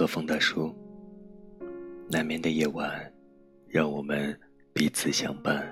和风大叔。难眠的夜晚，让我们彼此相伴。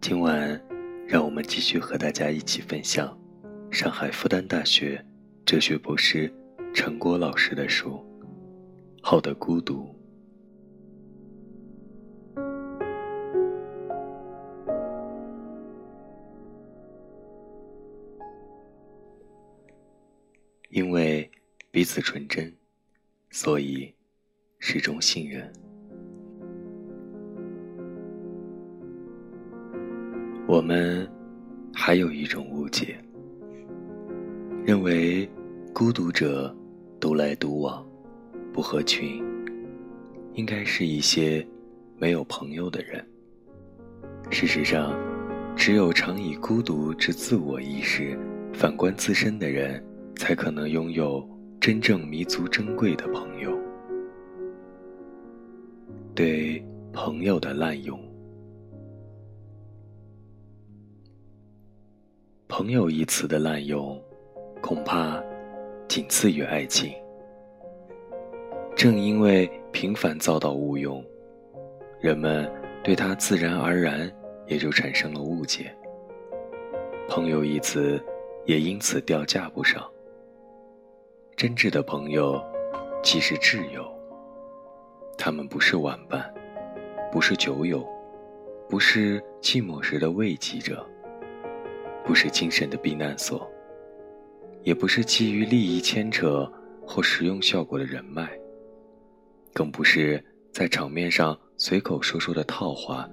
今晚，让我们继续和大家一起分享上海复旦大学哲学博士陈果老师的书《好的孤独》。彼此纯真，所以始终信任。我们还有一种误解，认为孤独者独来独往，不合群，应该是一些没有朋友的人。事实上，只有常以孤独之自我意识反观自身的人。才可能拥有真正弥足珍贵的朋友。对朋友的滥用，朋友一词的滥用，恐怕仅次于爱情。正因为频繁遭到误用，人们对他自然而然也就产生了误解。朋友一词也因此掉价不少。真挚的朋友，即是挚友。他们不是玩伴，不是酒友，不是寂寞时的慰藉者，不是精神的避难所，也不是基于利益牵扯或实用效果的人脉，更不是在场面上随口说说的套话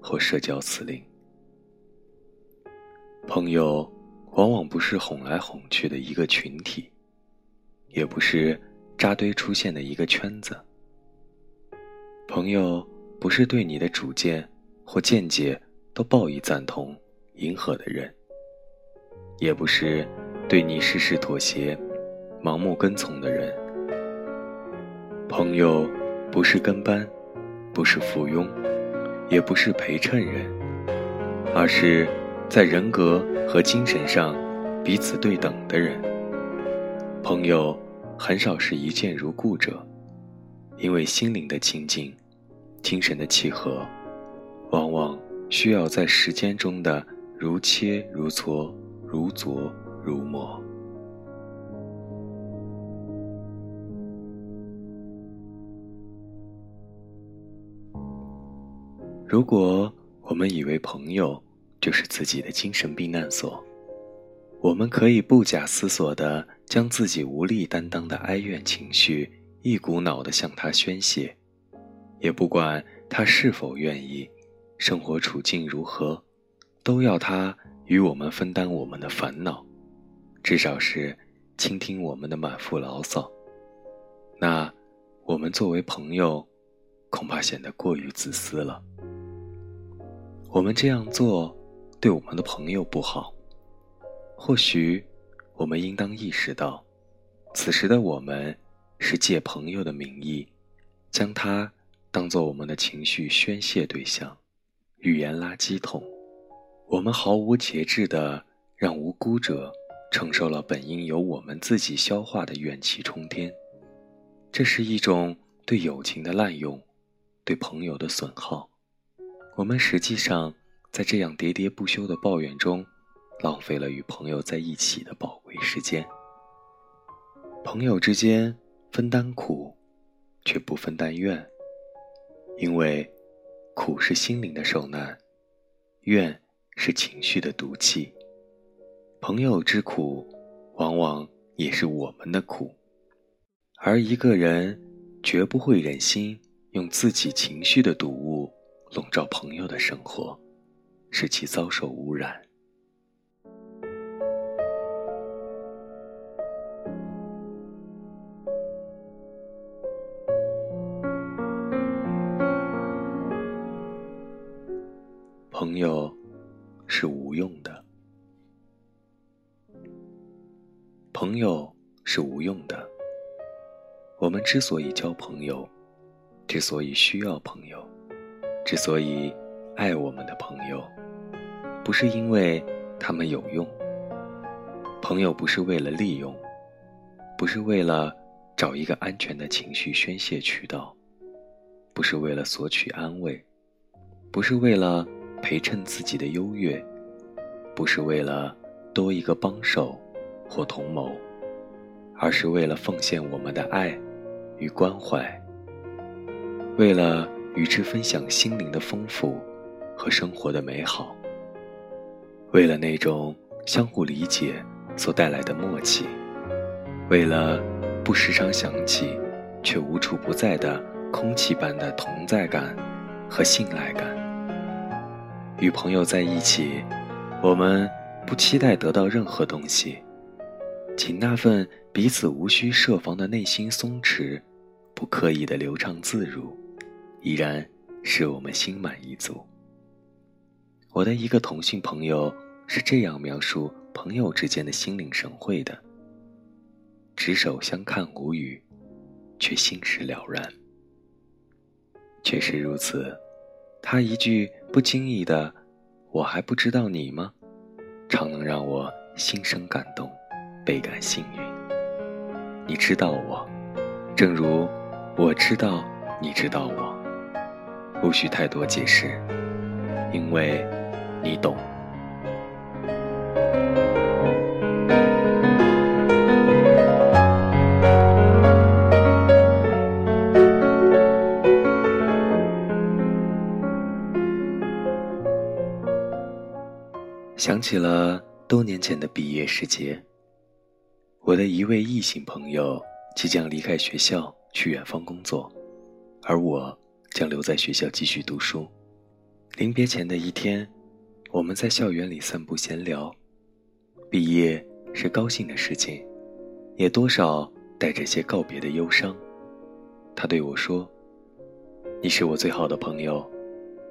或社交辞令。朋友，往往不是哄来哄去的一个群体。也不是扎堆出现的一个圈子。朋友不是对你的主见或见解都报以赞同、迎合的人，也不是对你事事妥协、盲目跟从的人。朋友不是跟班，不是附庸，也不是陪衬人，而是在人格和精神上彼此对等的人。朋友。很少是一见如故者，因为心灵的亲近、精神的契合，往往需要在时间中的如切如磋、如琢如磨。如果我们以为朋友就是自己的精神避难所，我们可以不假思索的。将自己无力担当的哀怨情绪一股脑地向他宣泄，也不管他是否愿意，生活处境如何，都要他与我们分担我们的烦恼，至少是倾听我们的满腹牢骚。那，我们作为朋友，恐怕显得过于自私了。我们这样做，对我们的朋友不好。或许。我们应当意识到，此时的我们是借朋友的名义，将他当做我们的情绪宣泄对象，语言垃圾桶。我们毫无节制地让无辜者承受了本应由我们自己消化的怨气冲天，这是一种对友情的滥用，对朋友的损耗。我们实际上在这样喋喋不休的抱怨中。浪费了与朋友在一起的宝贵时间。朋友之间分担苦，却不分担怨，因为苦是心灵的受难，怨是情绪的毒气。朋友之苦，往往也是我们的苦，而一个人绝不会忍心用自己情绪的毒物笼罩朋友的生活，使其遭受污染。朋友是无用的，朋友是无用的。我们之所以交朋友，之所以需要朋友，之所以爱我们的朋友，不是因为他们有用。朋友不是为了利用，不是为了找一个安全的情绪宣泄渠道，不是为了索取安慰，不是为了陪衬自己的优越，不是为了多一个帮手或同谋，而是为了奉献我们的爱与关怀，为了与之分享心灵的丰富。和生活的美好，为了那种相互理解所带来的默契，为了不时常想起却无处不在的空气般的同在感和信赖感。与朋友在一起，我们不期待得到任何东西，仅那份彼此无需设防的内心松弛，不刻意的流畅自如，依然使我们心满意足。我的一个同性朋友是这样描述朋友之间的心领神会的：执手相看无语，却心事了然。确实如此，他一句不经意的“我还不知道你吗”，常能让我心生感动，倍感幸运。你知道我，正如我知道你知道我，无需太多解释，因为。你懂。想起了多年前的毕业时节，我的一位异性朋友即将离开学校去远方工作，而我将留在学校继续读书。临别前的一天。我们在校园里散步闲聊，毕业是高兴的事情，也多少带着些告别的忧伤。他对我说：“你是我最好的朋友，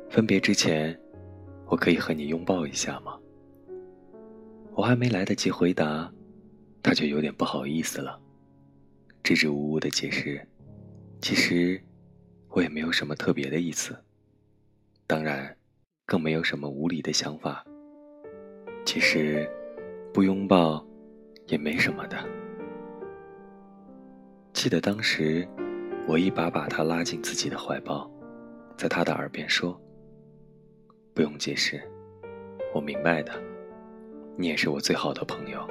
分别之前，我可以和你拥抱一下吗？”我还没来得及回答，他就有点不好意思了，支支吾吾的解释：“其实，我也没有什么特别的意思。当然。”更没有什么无理的想法。其实，不拥抱也没什么的。记得当时，我一把把他拉进自己的怀抱，在他的耳边说：“不用解释，我明白的。你也是我最好的朋友，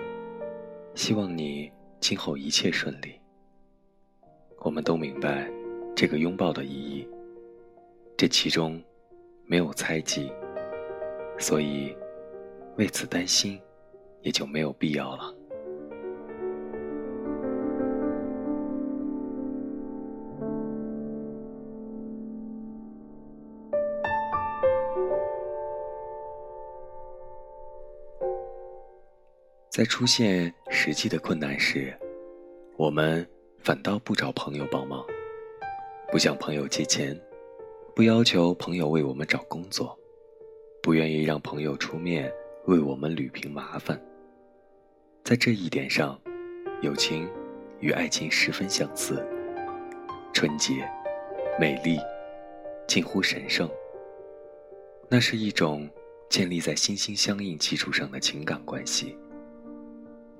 希望你今后一切顺利。我们都明白这个拥抱的意义，这其中……”没有猜忌，所以为此担心也就没有必要了。在出现实际的困难时，我们反倒不找朋友帮忙，不向朋友借钱。不要求朋友为我们找工作，不愿意让朋友出面为我们捋平麻烦。在这一点上，友情与爱情十分相似，纯洁、美丽，近乎神圣。那是一种建立在心心相印基础上的情感关系。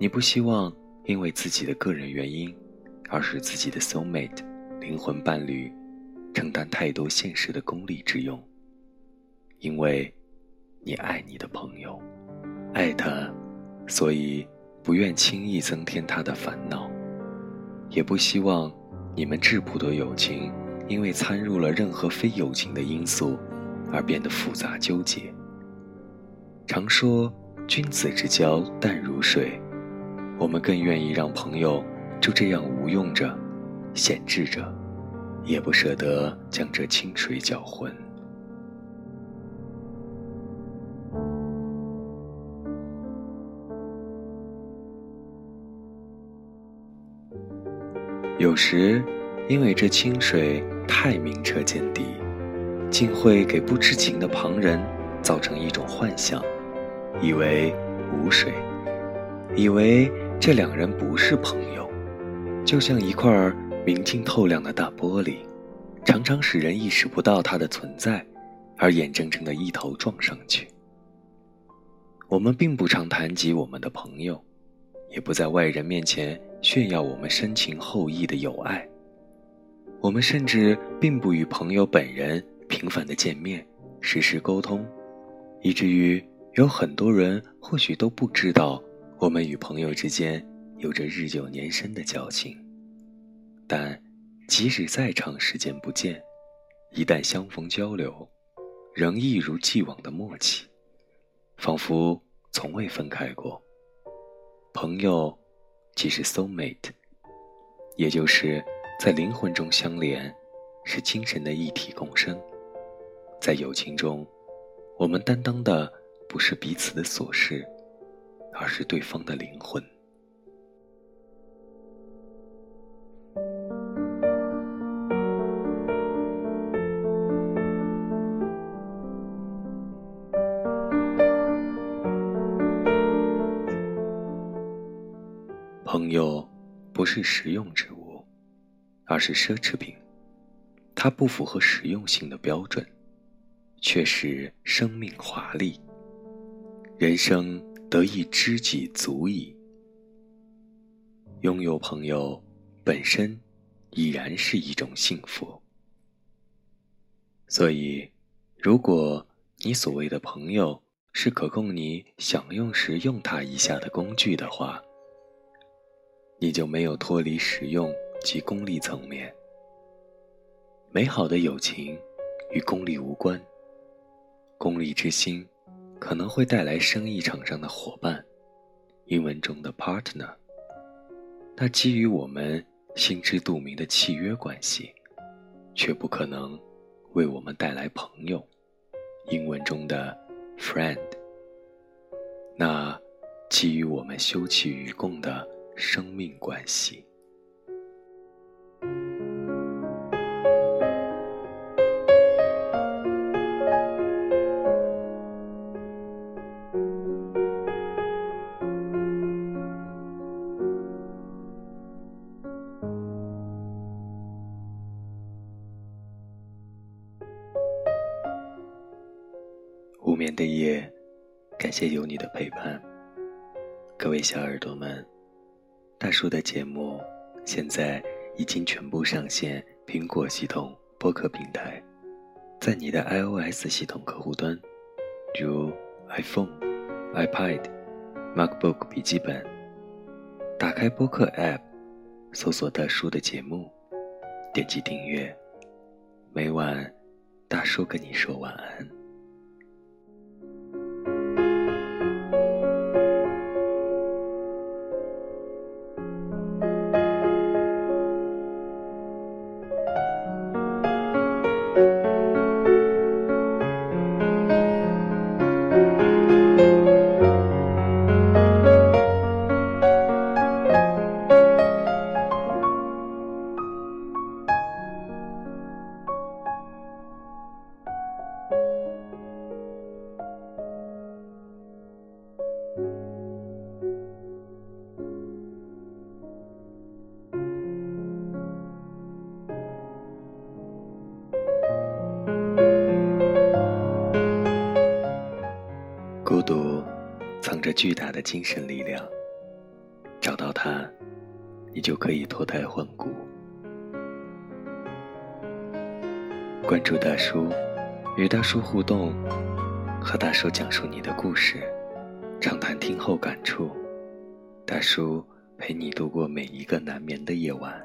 你不希望因为自己的个人原因，而使自己的 soul mate 灵魂伴侣。承担太多现实的功利之用，因为，你爱你的朋友，爱他，所以不愿轻易增添他的烦恼，也不希望你们质朴的友情因为掺入了任何非友情的因素而变得复杂纠结。常说君子之交淡如水，我们更愿意让朋友就这样无用着，闲置着。也不舍得将这清水搅浑。有时，因为这清水太明澈见底，竟会给不知情的旁人造成一种幻想，以为无水，以为这两人不是朋友，就像一块明净透亮的大玻璃，常常使人意识不到它的存在，而眼睁睁的一头撞上去。我们并不常谈及我们的朋友，也不在外人面前炫耀我们深情厚谊的友爱。我们甚至并不与朋友本人频繁的见面，实时沟通，以至于有很多人或许都不知道我们与朋友之间有着日久年深的交情。但，即使再长时间不见，一旦相逢交流，仍一如既往的默契，仿佛从未分开过。朋友，即是 soul mate，也就是在灵魂中相连，是精神的一体共生。在友情中，我们担当的不是彼此的琐事，而是对方的灵魂。朋友，不是实用之物，而是奢侈品。它不符合实用性的标准，却是生命华丽。人生得一知己足矣。拥有朋友，本身已然是一种幸福。所以，如果你所谓的朋友是可供你享用时用它一下的工具的话，你就没有脱离实用及功利层面。美好的友情与功利无关。功利之心可能会带来生意场上的伙伴，英文中的 partner。那基于我们心知肚明的契约关系，却不可能为我们带来朋友，英文中的 friend。那基于我们休戚与共的。生命关系。无眠的夜，感谢有你的陪伴，各位小耳朵们。大叔的节目现在已经全部上线苹果系统播客平台，在你的 iOS 系统客户端，如 iPhone、iPad、MacBook 笔记本，打开播客 App，搜索大叔的节目，点击订阅，每晚大叔跟你说晚安。巨大的精神力量，找到它，你就可以脱胎换骨。关注大叔，与大叔互动，和大叔讲述你的故事，畅谈听后感触。大叔陪你度过每一个难眠的夜晚。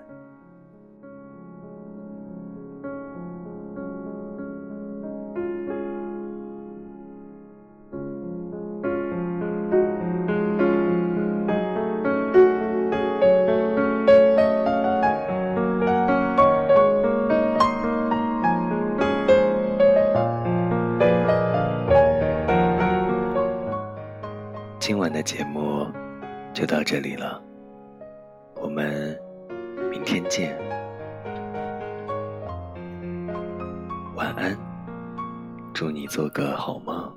今晚的节目就到这里了，我们明天见，晚安，祝你做个好梦。